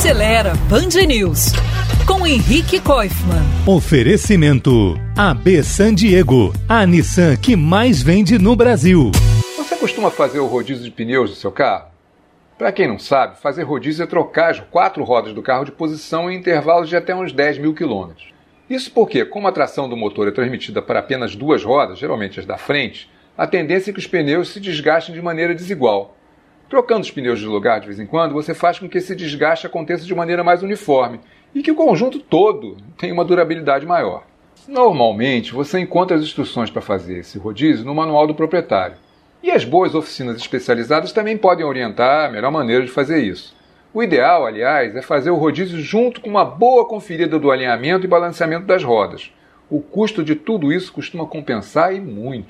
Acelera Band News com Henrique Koifman. Oferecimento AB San Diego, a Nissan que mais vende no Brasil. Você costuma fazer o rodízio de pneus do seu carro? Para quem não sabe, fazer rodízio é trocar as quatro rodas do carro de posição em intervalos de até uns 10 mil quilômetros. Isso porque, como a tração do motor é transmitida para apenas duas rodas, geralmente as da frente, a tendência é que os pneus se desgastem de maneira desigual. Trocando os pneus de lugar de vez em quando, você faz com que esse desgaste aconteça de maneira mais uniforme e que o conjunto todo tenha uma durabilidade maior. Normalmente, você encontra as instruções para fazer esse rodízio no manual do proprietário. E as boas oficinas especializadas também podem orientar a melhor maneira de fazer isso. O ideal, aliás, é fazer o rodízio junto com uma boa conferida do alinhamento e balanceamento das rodas. O custo de tudo isso costuma compensar e muito.